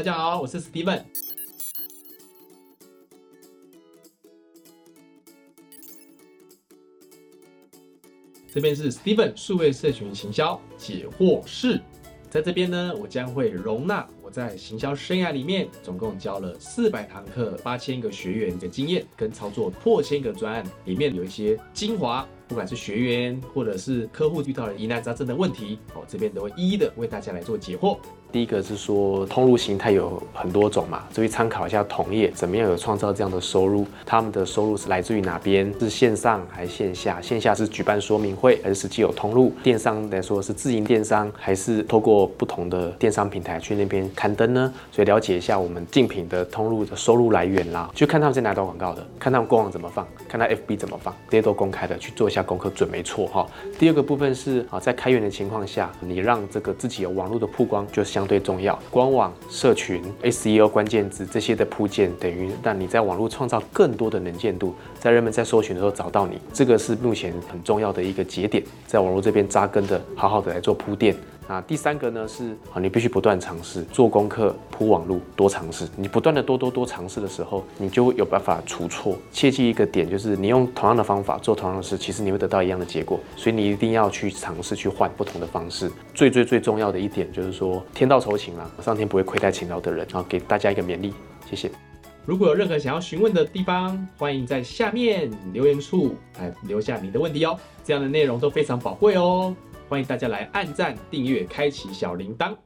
大家好，我是 Steven。这边是 Steven 数位社群行销解惑室，在这边呢，我将会容纳我在行销生涯里面总共教了四百堂课、八千个学员的经验跟操作破千个专案，里面有一些精华，不管是学员或者是客户遇到了疑难杂症的问题，我，这边都会一一的为大家来做解惑。第一个是说通路形态有很多种嘛，所以参考一下同业怎么样有创造这样的收入，他们的收入是来自于哪边？是线上还是线下？线下是举办说明会，还是实际有通路？电商来说是自营电商，还是透过不同的电商平台去那边刊登呢？所以了解一下我们竞品的通路的收入来源啦，就看他们在哪打广告的，看他们官网怎么放，看他 FB 怎么放，这些都公开的，去做一下功课准没错哈。第二个部分是啊，在开源的情况下，你让这个自己有网络的曝光就像相对重要。官网、社群、SEO 关键字这些的铺建，等于让你在网络创造更多的能见度，在人们在搜寻的时候找到你，这个是目前很重要的一个节点，在网络这边扎根的，好好的来做铺垫。那第三个呢是啊，你必须不断尝试，做功课，铺网路，多尝试。你不断的多多多尝试的时候，你就有办法除错。切记一个点，就是你用同样的方法做同样的事，其实你会得到一样的结果。所以你一定要去尝试去换不同的方式。最最最重要的一点就是说，天道酬勤啊，上天不会亏待勤劳的人啊，给大家一个勉励。谢谢。如果有任何想要询问的地方，欢迎在下面留言处来留下你的问题哦。这样的内容都非常宝贵哦。欢迎大家来按赞、订阅、开启小铃铛。